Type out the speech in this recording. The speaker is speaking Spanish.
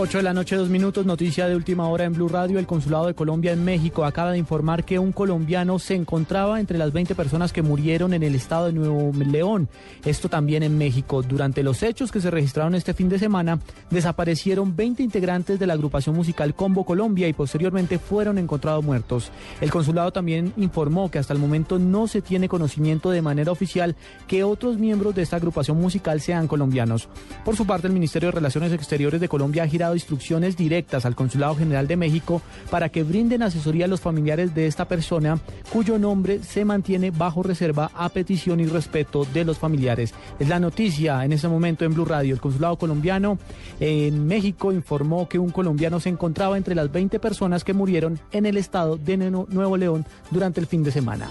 8 de la noche, dos minutos, noticia de última hora en Blue Radio. El Consulado de Colombia en México acaba de informar que un colombiano se encontraba entre las 20 personas que murieron en el estado de Nuevo León. Esto también en México. Durante los hechos que se registraron este fin de semana, desaparecieron 20 integrantes de la agrupación musical Combo Colombia y posteriormente fueron encontrados muertos. El consulado también informó que hasta el momento no se tiene conocimiento de manera oficial que otros miembros de esta agrupación musical sean colombianos. Por su parte, el Ministerio de Relaciones Exteriores de Colombia ha girado instrucciones directas al Consulado General de México para que brinden asesoría a los familiares de esta persona cuyo nombre se mantiene bajo reserva a petición y respeto de los familiares. Es la noticia en este momento en Blue Radio. El Consulado colombiano en México informó que un colombiano se encontraba entre las 20 personas que murieron en el estado de Nuevo León durante el fin de semana.